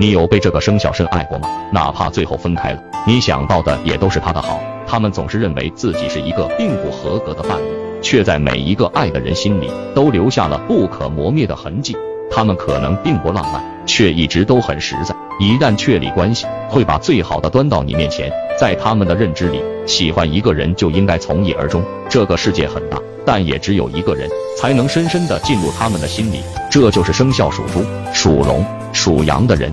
你有被这个生肖深爱过吗？哪怕最后分开了你想到的也都是他的好。他们总是认为自己是一个并不合格的伴侣却在每一个爱的人心里都留下了不可磨灭的痕迹。他们可能并不浪漫却一直都很实在。一旦确立关系会把最好的端到你面前在他们的认知里喜欢一个人就应该从一而终这个世界很大但也只有一个人才能深深的进入他们的心里。这就是生肖属猪属龙属羊的人。